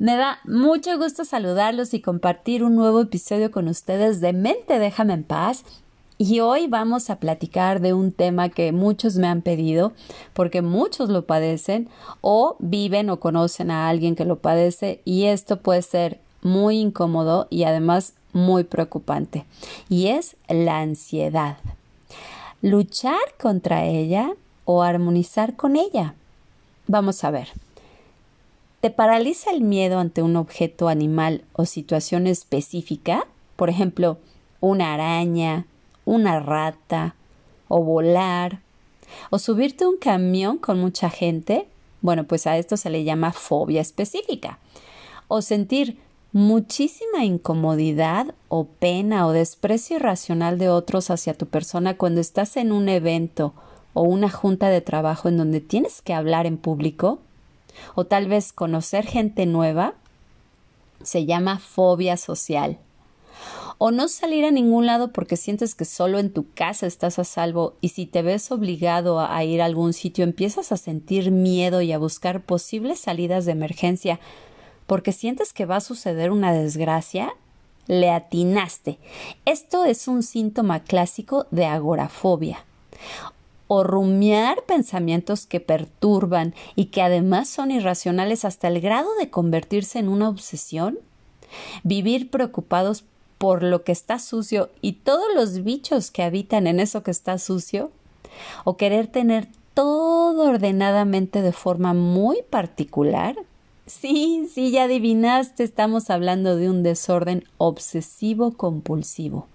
Me da mucho gusto saludarlos y compartir un nuevo episodio con ustedes de Mente Déjame en Paz. Y hoy vamos a platicar de un tema que muchos me han pedido, porque muchos lo padecen o viven o conocen a alguien que lo padece y esto puede ser muy incómodo y además muy preocupante. Y es la ansiedad. Luchar contra ella o armonizar con ella. Vamos a ver. ¿Te paraliza el miedo ante un objeto animal o situación específica? Por ejemplo, una araña, una rata, o volar, o subirte a un camión con mucha gente. Bueno, pues a esto se le llama fobia específica. O sentir muchísima incomodidad o pena o desprecio irracional de otros hacia tu persona cuando estás en un evento o una junta de trabajo en donde tienes que hablar en público o tal vez conocer gente nueva, se llama fobia social. O no salir a ningún lado porque sientes que solo en tu casa estás a salvo y si te ves obligado a ir a algún sitio empiezas a sentir miedo y a buscar posibles salidas de emergencia porque sientes que va a suceder una desgracia, le atinaste. Esto es un síntoma clásico de agorafobia o rumiar pensamientos que perturban y que además son irracionales hasta el grado de convertirse en una obsesión? Vivir preocupados por lo que está sucio y todos los bichos que habitan en eso que está sucio? ¿O querer tener todo ordenadamente de forma muy particular? Sí, sí, ya adivinaste, estamos hablando de un desorden obsesivo compulsivo.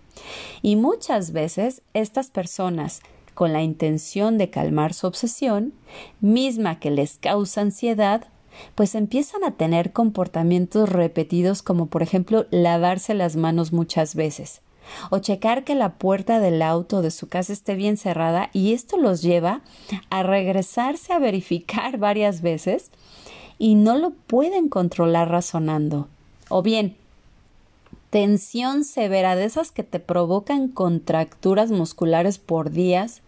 Y muchas veces estas personas con la intención de calmar su obsesión, misma que les causa ansiedad, pues empiezan a tener comportamientos repetidos como por ejemplo lavarse las manos muchas veces o checar que la puerta del auto de su casa esté bien cerrada y esto los lleva a regresarse a verificar varias veces y no lo pueden controlar razonando. O bien, tensión severa de esas que te provocan contracturas musculares por días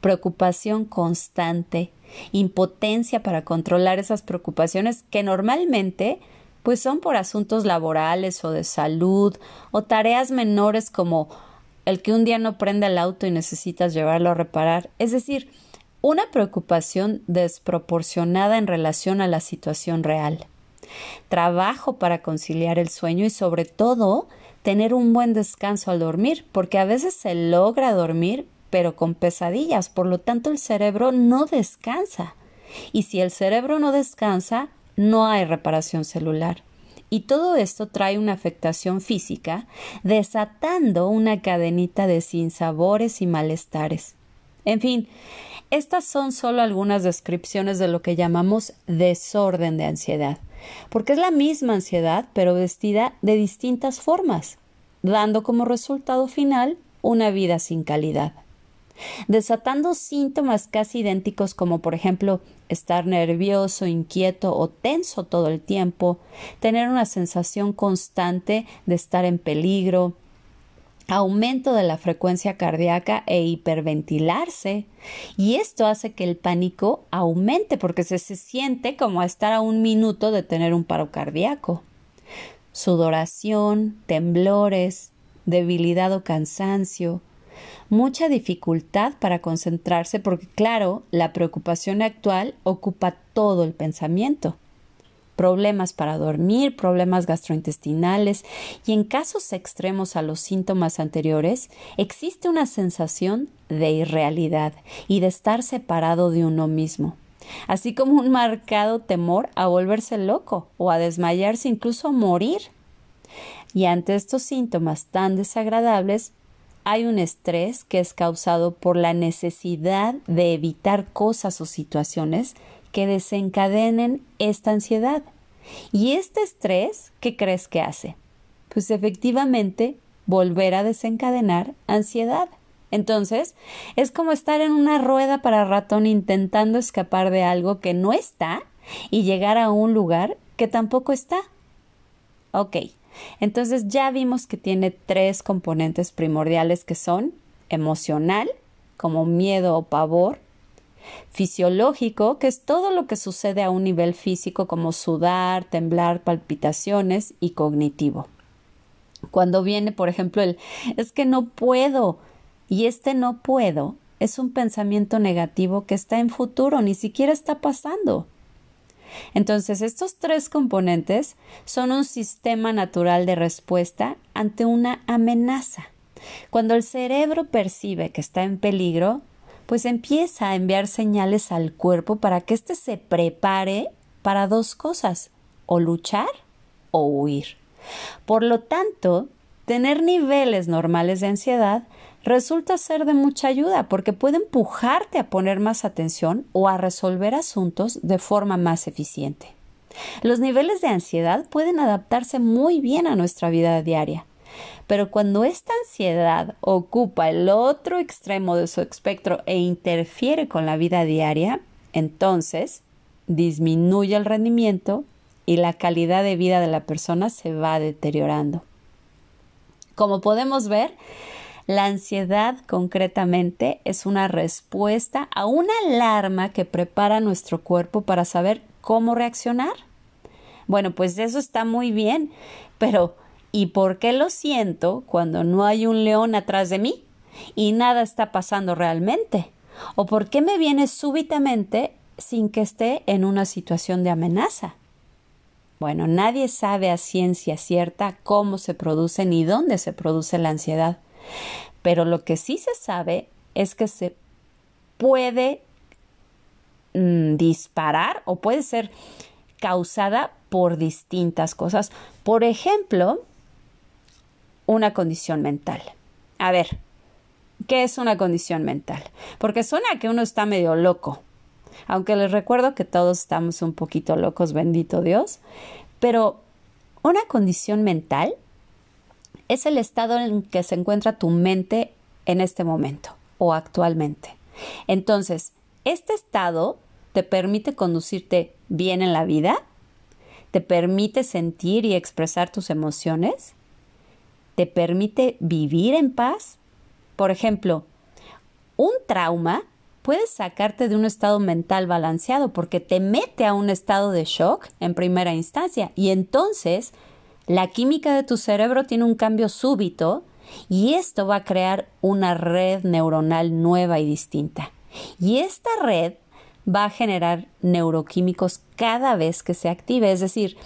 preocupación constante, impotencia para controlar esas preocupaciones que normalmente pues son por asuntos laborales o de salud o tareas menores como el que un día no prenda el auto y necesitas llevarlo a reparar, es decir, una preocupación desproporcionada en relación a la situación real. Trabajo para conciliar el sueño y sobre todo tener un buen descanso al dormir, porque a veces se logra dormir, pero con pesadillas. Por lo tanto, el cerebro no descansa. Y si el cerebro no descansa, no hay reparación celular. Y todo esto trae una afectación física, desatando una cadenita de sinsabores y malestares. En fin, estas son solo algunas descripciones de lo que llamamos desorden de ansiedad, porque es la misma ansiedad, pero vestida de distintas formas, dando como resultado final una vida sin calidad desatando síntomas casi idénticos como por ejemplo estar nervioso, inquieto o tenso todo el tiempo, tener una sensación constante de estar en peligro, aumento de la frecuencia cardíaca e hiperventilarse. Y esto hace que el pánico aumente porque se, se siente como estar a un minuto de tener un paro cardíaco. Sudoración, temblores, debilidad o cansancio, mucha dificultad para concentrarse porque, claro, la preocupación actual ocupa todo el pensamiento. Problemas para dormir, problemas gastrointestinales y en casos extremos a los síntomas anteriores, existe una sensación de irrealidad y de estar separado de uno mismo así como un marcado temor a volverse loco o a desmayarse, incluso a morir. Y ante estos síntomas tan desagradables, hay un estrés que es causado por la necesidad de evitar cosas o situaciones que desencadenen esta ansiedad. Y este estrés, ¿qué crees que hace? Pues efectivamente volver a desencadenar ansiedad. Entonces, es como estar en una rueda para ratón intentando escapar de algo que no está y llegar a un lugar que tampoco está. Ok, entonces ya vimos que tiene tres componentes primordiales que son emocional, como miedo o pavor, fisiológico, que es todo lo que sucede a un nivel físico como sudar, temblar, palpitaciones y cognitivo. Cuando viene, por ejemplo, el es que no puedo y este no puedo es un pensamiento negativo que está en futuro, ni siquiera está pasando. Entonces, estos tres componentes son un sistema natural de respuesta ante una amenaza. Cuando el cerebro percibe que está en peligro, pues empieza a enviar señales al cuerpo para que éste se prepare para dos cosas, o luchar o huir. Por lo tanto, tener niveles normales de ansiedad resulta ser de mucha ayuda porque puede empujarte a poner más atención o a resolver asuntos de forma más eficiente. Los niveles de ansiedad pueden adaptarse muy bien a nuestra vida diaria, pero cuando esta ansiedad ocupa el otro extremo de su espectro e interfiere con la vida diaria, entonces disminuye el rendimiento y la calidad de vida de la persona se va deteriorando. Como podemos ver, la ansiedad concretamente es una respuesta a una alarma que prepara nuestro cuerpo para saber cómo reaccionar. Bueno, pues eso está muy bien, pero ¿y por qué lo siento cuando no hay un león atrás de mí y nada está pasando realmente? ¿O por qué me viene súbitamente sin que esté en una situación de amenaza? Bueno, nadie sabe a ciencia cierta cómo se produce ni dónde se produce la ansiedad. Pero lo que sí se sabe es que se puede mm, disparar o puede ser causada por distintas cosas. Por ejemplo, una condición mental. A ver, ¿qué es una condición mental? Porque suena que uno está medio loco. Aunque les recuerdo que todos estamos un poquito locos, bendito Dios. Pero una condición mental es el estado en que se encuentra tu mente en este momento o actualmente. Entonces, este estado te permite conducirte bien en la vida, te permite sentir y expresar tus emociones, te permite vivir en paz. Por ejemplo, un trauma puede sacarte de un estado mental balanceado porque te mete a un estado de shock en primera instancia y entonces la química de tu cerebro tiene un cambio súbito y esto va a crear una red neuronal nueva y distinta. Y esta red va a generar neuroquímicos cada vez que se active, es decir,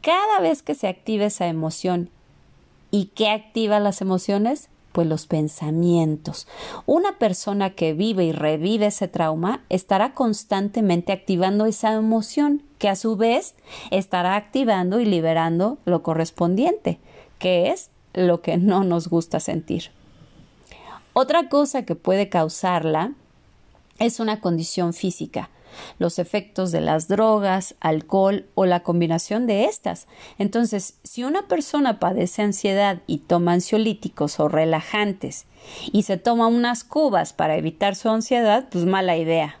cada vez que se active esa emoción. ¿Y qué activa las emociones? Pues los pensamientos. Una persona que vive y revive ese trauma estará constantemente activando esa emoción que a su vez estará activando y liberando lo correspondiente, que es lo que no nos gusta sentir. Otra cosa que puede causarla es una condición física, los efectos de las drogas, alcohol o la combinación de estas. Entonces, si una persona padece ansiedad y toma ansiolíticos o relajantes y se toma unas cubas para evitar su ansiedad, pues mala idea.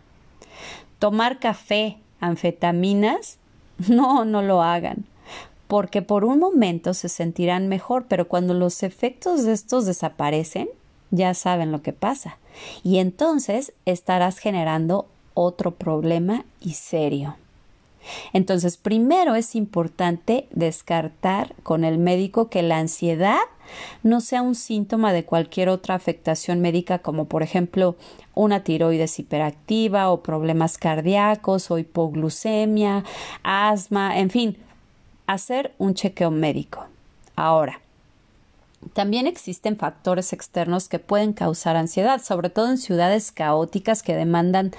Tomar café, anfetaminas, no, no lo hagan, porque por un momento se sentirán mejor, pero cuando los efectos de estos desaparecen, ya saben lo que pasa. Y entonces estarás generando otro problema y serio. Entonces, primero es importante descartar con el médico que la ansiedad no sea un síntoma de cualquier otra afectación médica como por ejemplo una tiroides hiperactiva o problemas cardíacos o hipoglucemia, asma, en fin, hacer un chequeo médico. Ahora, también existen factores externos que pueden causar ansiedad, sobre todo en ciudades caóticas que demandan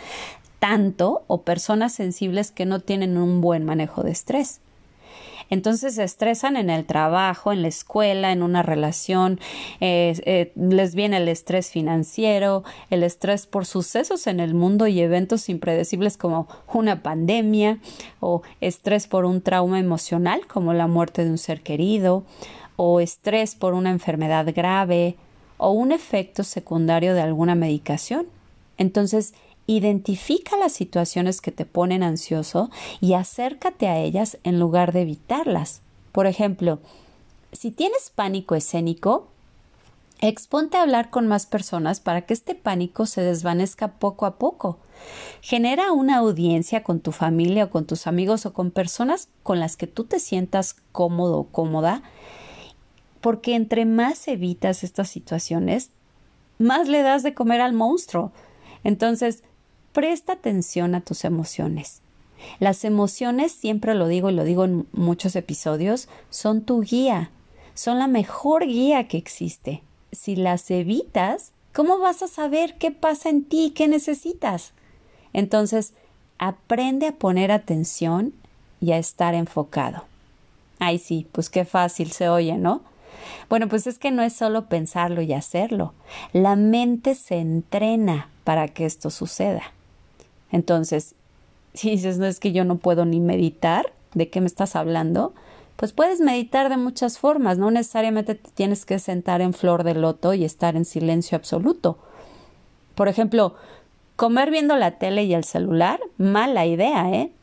tanto o personas sensibles que no tienen un buen manejo de estrés. Entonces se estresan en el trabajo, en la escuela, en una relación, eh, les viene el estrés financiero, el estrés por sucesos en el mundo y eventos impredecibles como una pandemia o estrés por un trauma emocional como la muerte de un ser querido o estrés por una enfermedad grave o un efecto secundario de alguna medicación. Entonces, Identifica las situaciones que te ponen ansioso y acércate a ellas en lugar de evitarlas. Por ejemplo, si tienes pánico escénico, exponte a hablar con más personas para que este pánico se desvanezca poco a poco. Genera una audiencia con tu familia o con tus amigos o con personas con las que tú te sientas cómodo o cómoda, porque entre más evitas estas situaciones, más le das de comer al monstruo. Entonces, Presta atención a tus emociones. Las emociones, siempre lo digo y lo digo en muchos episodios, son tu guía, son la mejor guía que existe. Si las evitas, ¿cómo vas a saber qué pasa en ti qué necesitas? Entonces, aprende a poner atención y a estar enfocado. Ay, sí, pues qué fácil se oye, ¿no? Bueno, pues es que no es solo pensarlo y hacerlo. La mente se entrena para que esto suceda. Entonces, si dices, no es que yo no puedo ni meditar, ¿de qué me estás hablando? Pues puedes meditar de muchas formas, no necesariamente te tienes que sentar en flor de loto y estar en silencio absoluto. Por ejemplo, comer viendo la tele y el celular, mala idea, ¿eh?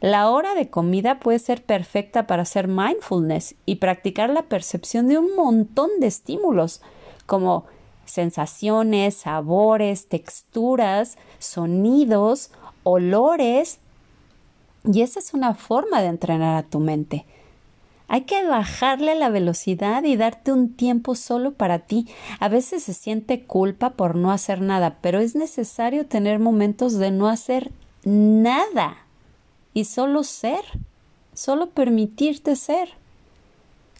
La hora de comida puede ser perfecta para hacer mindfulness y practicar la percepción de un montón de estímulos, como sensaciones, sabores, texturas, sonidos, olores. Y esa es una forma de entrenar a tu mente. Hay que bajarle la velocidad y darte un tiempo solo para ti. A veces se siente culpa por no hacer nada, pero es necesario tener momentos de no hacer nada y solo ser, solo permitirte ser.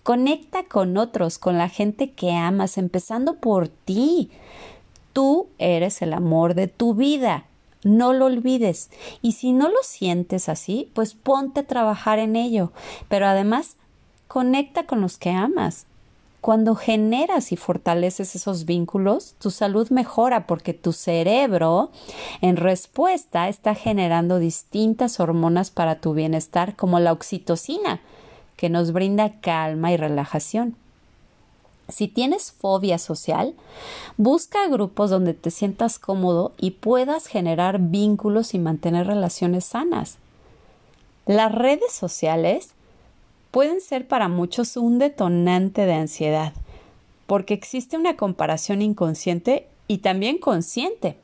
Conecta con otros, con la gente que amas, empezando por ti. Tú eres el amor de tu vida. No lo olvides. Y si no lo sientes así, pues ponte a trabajar en ello. Pero además, conecta con los que amas. Cuando generas y fortaleces esos vínculos, tu salud mejora porque tu cerebro, en respuesta, está generando distintas hormonas para tu bienestar, como la oxitocina, que nos brinda calma y relajación. Si tienes fobia social, busca grupos donde te sientas cómodo y puedas generar vínculos y mantener relaciones sanas. Las redes sociales pueden ser para muchos un detonante de ansiedad, porque existe una comparación inconsciente y también consciente.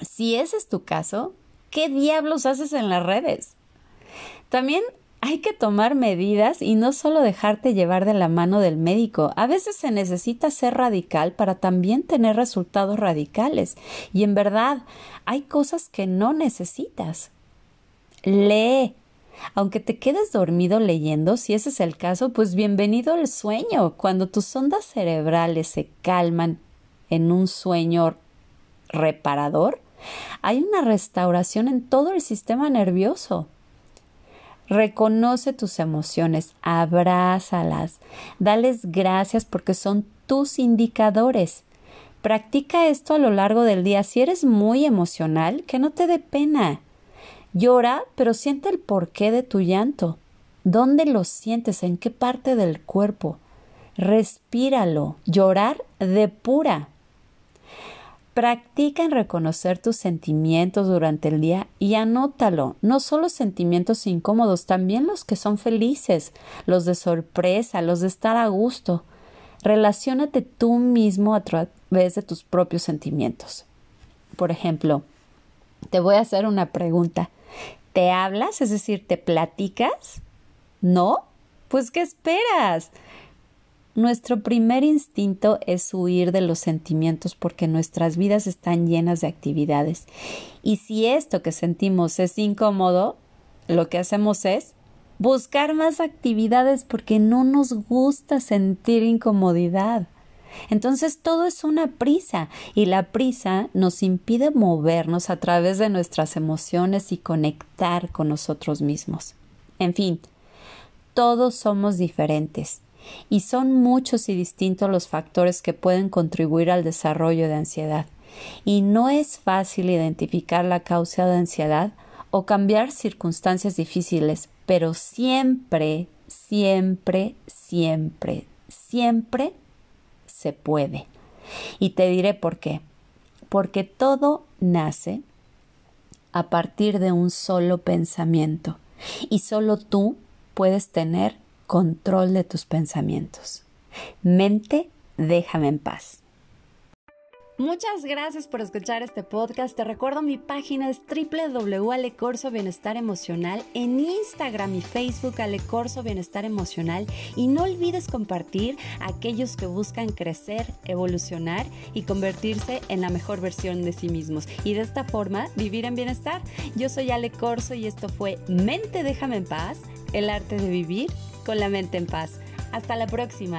Si ese es tu caso, ¿qué diablos haces en las redes? También hay que tomar medidas y no solo dejarte llevar de la mano del médico. A veces se necesita ser radical para también tener resultados radicales. Y en verdad, hay cosas que no necesitas. Lee. Aunque te quedes dormido leyendo, si ese es el caso, pues bienvenido al sueño. Cuando tus ondas cerebrales se calman en un sueño reparador, hay una restauración en todo el sistema nervioso. Reconoce tus emociones, abrázalas, dales gracias porque son tus indicadores. Practica esto a lo largo del día. Si eres muy emocional, que no te dé pena. Llora, pero siente el porqué de tu llanto. ¿Dónde lo sientes? ¿En qué parte del cuerpo? Respíralo. Llorar depura. Practica en reconocer tus sentimientos durante el día y anótalo, no solo sentimientos incómodos, también los que son felices, los de sorpresa, los de estar a gusto. Relaciónate tú mismo a través de tus propios sentimientos. Por ejemplo, te voy a hacer una pregunta. ¿Te hablas? Es decir, ¿te platicas? ¿No? Pues ¿qué esperas? Nuestro primer instinto es huir de los sentimientos porque nuestras vidas están llenas de actividades. Y si esto que sentimos es incómodo, lo que hacemos es buscar más actividades porque no nos gusta sentir incomodidad. Entonces todo es una prisa y la prisa nos impide movernos a través de nuestras emociones y conectar con nosotros mismos. En fin, todos somos diferentes y son muchos y distintos los factores que pueden contribuir al desarrollo de ansiedad. Y no es fácil identificar la causa de ansiedad o cambiar circunstancias difíciles, pero siempre, siempre, siempre, siempre se puede. Y te diré por qué. Porque todo nace a partir de un solo pensamiento y solo tú puedes tener control de tus pensamientos. Mente, déjame en paz. Muchas gracias por escuchar este podcast. Te recuerdo mi página es www.alecorso Bienestar Emocional, en Instagram y Facebook Alecorso Bienestar Emocional y no olvides compartir a aquellos que buscan crecer, evolucionar y convertirse en la mejor versión de sí mismos y de esta forma vivir en bienestar. Yo soy Ale Corso y esto fue Mente Déjame en Paz, el arte de vivir con la mente en paz. Hasta la próxima.